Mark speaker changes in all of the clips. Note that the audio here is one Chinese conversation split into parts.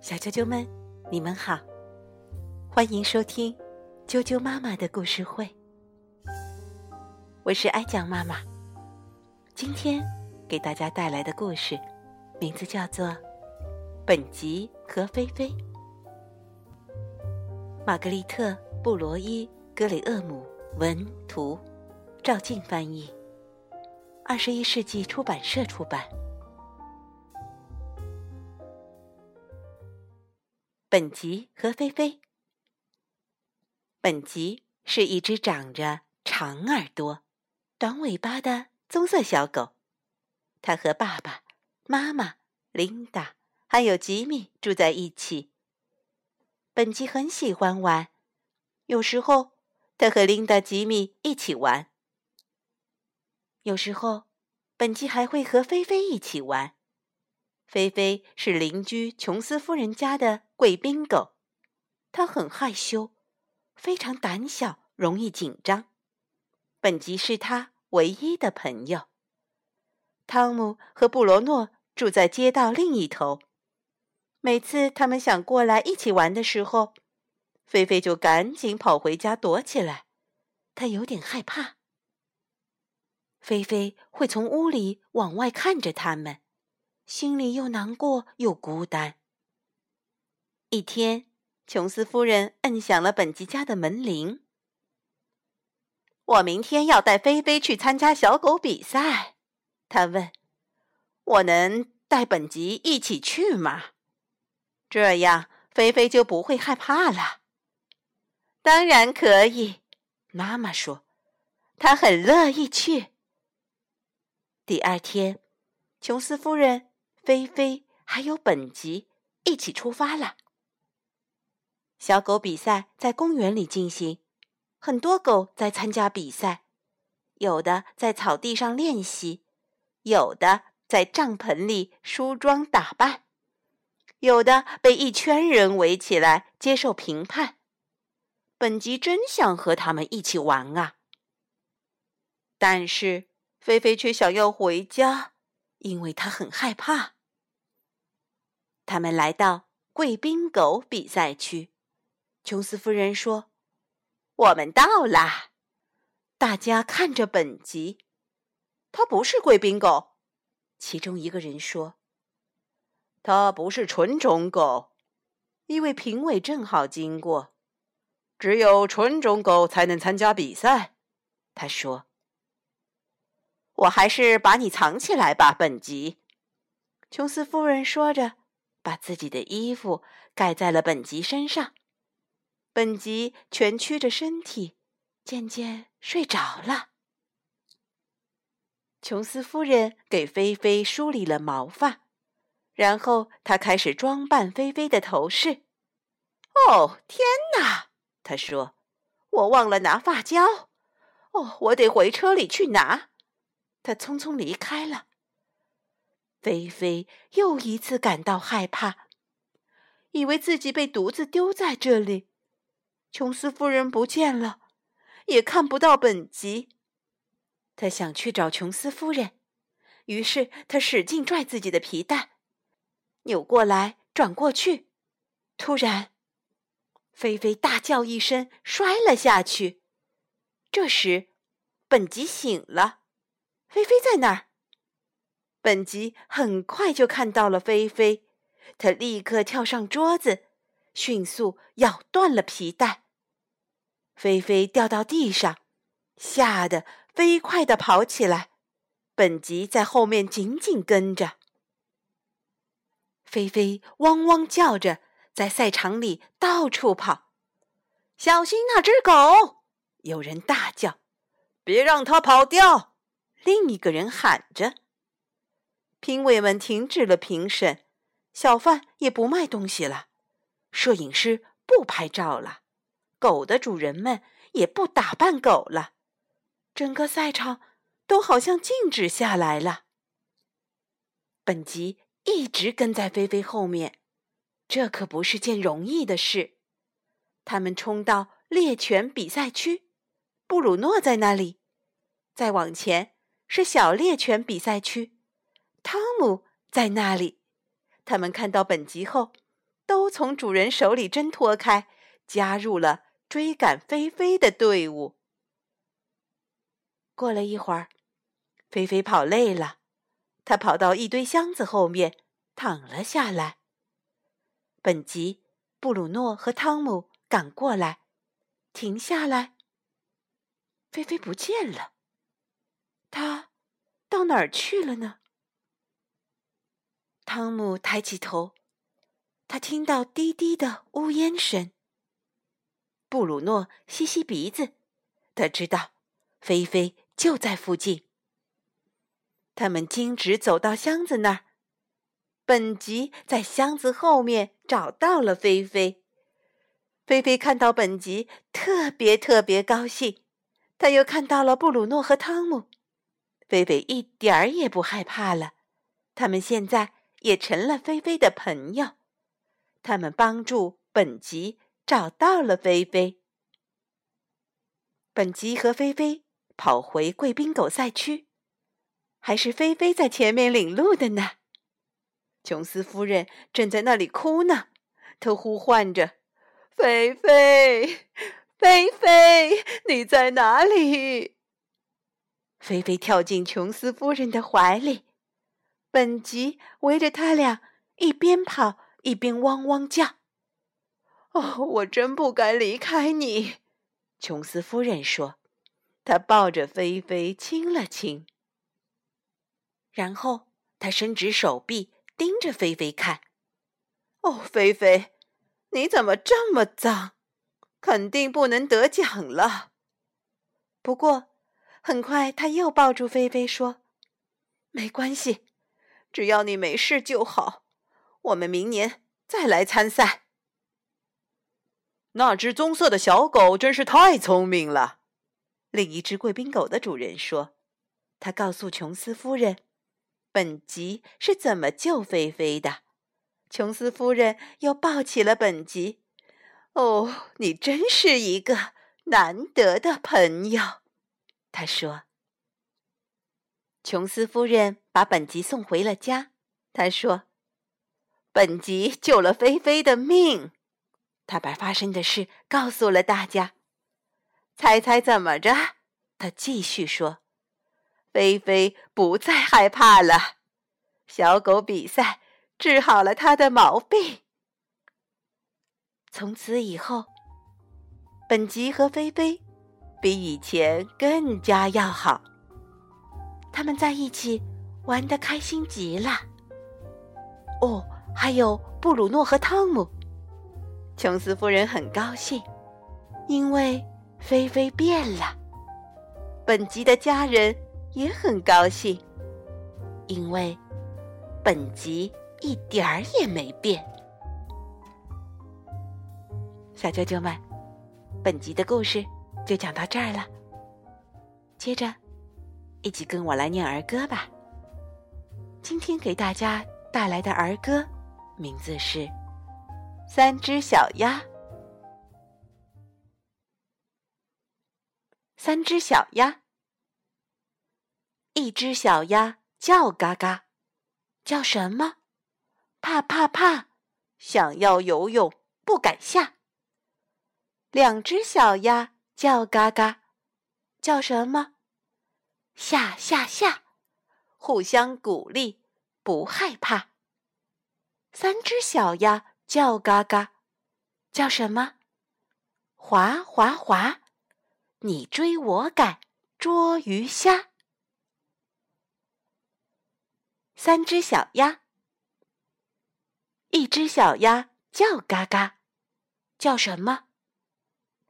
Speaker 1: 小啾啾们，你们好，欢迎收听啾啾妈妈的故事会。我是爱讲妈妈，今天给大家带来的故事名字叫做《本吉和菲菲》。玛格丽特·布罗伊·格雷厄姆文图，赵静翻译，二十一世纪出版社出版。本吉和菲菲。本吉是一只长着长耳朵、短尾巴的棕色小狗。它和爸爸妈妈、琳达还有吉米住在一起。本吉很喜欢玩，有时候他和琳达、吉米一起玩。有时候，本吉还会和菲菲一起玩。菲菲是邻居琼斯夫人家的贵宾狗，它很害羞，非常胆小，容易紧张。本吉是它唯一的朋友。汤姆和布罗诺住在街道另一头，每次他们想过来一起玩的时候，菲菲就赶紧跑回家躲起来，她有点害怕。菲菲会从屋里往外看着他们。心里又难过又孤单。一天，琼斯夫人摁响了本吉家的门铃。我明天要带菲菲去参加小狗比赛，她问：“我能带本吉一起去吗？这样菲菲就不会害怕了。”“当然可以。”妈妈说，“她很乐意去。”第二天，琼斯夫人。菲菲还有本吉一起出发了。小狗比赛在公园里进行，很多狗在参加比赛，有的在草地上练习，有的在帐篷里梳妆打扮，有的被一圈人围起来接受评判。本吉真想和他们一起玩啊，但是菲菲却想要回家，因为她很害怕。他们来到贵宾狗比赛区，琼斯夫人说：“我们到啦！”大家看着本吉，他不是贵宾狗。其中一个人说：“他不是纯种狗。”一位评委正好经过，只有纯种狗才能参加比赛。他说：“我还是把你藏起来吧，本吉。”琼斯夫人说着。把自己的衣服盖在了本吉身上，本吉蜷曲着身体，渐渐睡着了。琼斯夫人给菲菲梳理了毛发，然后她开始装扮菲菲的头饰。哦，天哪！她说：“我忘了拿发胶。哦，我得回车里去拿。”她匆匆离开了。菲菲又一次感到害怕，以为自己被独自丢在这里。琼斯夫人不见了，也看不到本吉。他想去找琼斯夫人，于是他使劲拽自己的皮带，扭过来转过去。突然，菲菲大叫一声，摔了下去。这时，本吉醒了，菲菲在哪儿？本吉很快就看到了菲菲，他立刻跳上桌子，迅速咬断了皮带。菲菲掉到地上，吓得飞快地跑起来。本吉在后面紧紧跟着。菲菲汪汪叫着，在赛场里到处跑。小心那只狗！有人大叫：“别让它跑掉！”另一个人喊着。评委们停止了评审，小贩也不卖东西了，摄影师不拍照了，狗的主人们也不打扮狗了，整个赛场都好像静止下来了。本吉一直跟在菲菲后面，这可不是件容易的事。他们冲到猎犬比赛区，布鲁诺在那里，再往前是小猎犬比赛区。汤姆在那里，他们看到本吉后，都从主人手里挣脱开，加入了追赶菲菲的队伍。过了一会儿，菲菲跑累了，她跑到一堆箱子后面躺了下来。本吉、布鲁诺和汤姆赶过来，停下来。菲菲不见了，他到哪儿去了呢？汤姆抬起头，他听到低低的呜咽声。布鲁诺吸吸鼻子，他知道菲菲。就在附近。他们径直走到箱子那儿，本吉在箱子后面找到了菲菲。菲菲看到本吉，特别特别高兴。他又看到了布鲁诺和汤姆，菲菲一点儿也不害怕了。他们现在也成了菲菲的朋友。他们帮助本吉找到了菲菲。本吉和菲菲。跑回贵宾狗赛区，还是菲菲在前面领路的呢。琼斯夫人正在那里哭呢，她呼唤着：“菲菲，菲菲，你在哪里？”菲菲跳进琼斯夫人的怀里，本吉围着他俩一边跑一边汪汪叫。“哦，我真不该离开你。”琼斯夫人说。他抱着菲菲亲了亲，然后他伸直手臂盯着菲菲看。哦，菲菲，你怎么这么脏？肯定不能得奖了。不过，很快他又抱住菲菲说：“没关系，只要你没事就好。我们明年再来参赛。”那只棕色的小狗真是太聪明了。另一只贵宾狗的主人说：“他告诉琼斯夫人，本吉是怎么救菲菲的。”琼斯夫人又抱起了本吉。“哦，你真是一个难得的朋友。”他说。琼斯夫人把本吉送回了家。他说：“本吉救了菲菲的命。”他把发生的事告诉了大家。猜猜怎么着？他继续说：“菲菲不再害怕了，小狗比赛治好了他的毛病。从此以后，本吉和菲菲比以前更加要好。他们在一起玩的开心极了。哦，还有布鲁诺和汤姆。琼斯夫人很高兴，因为。”菲菲变了，本吉的家人也很高兴，因为本吉一点儿也没变。小啾啾们，本集的故事就讲到这儿了。接着，一起跟我来念儿歌吧。今天给大家带来的儿歌名字是《三只小鸭》。三只小鸭，一只小鸭叫嘎嘎，叫什么？怕怕怕，想要游泳不敢下。两只小鸭叫嘎嘎，叫什么？下下下，互相鼓励不害怕。三只小鸭叫嘎嘎，叫什么？滑滑滑。你追我赶，捉鱼虾。三只小鸭，一只小鸭叫嘎嘎，叫什么？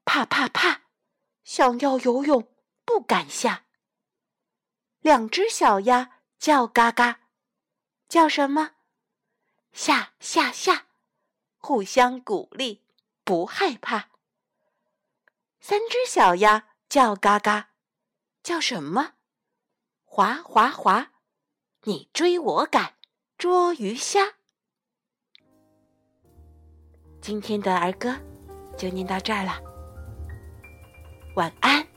Speaker 1: 怕怕怕，想要游泳不敢下。两只小鸭叫嘎嘎，叫什么？下下下，互相鼓励，不害怕。三只小鸭叫嘎嘎，叫什么？滑滑滑，你追我赶，捉鱼虾。今天的儿歌就念到这儿了，晚安。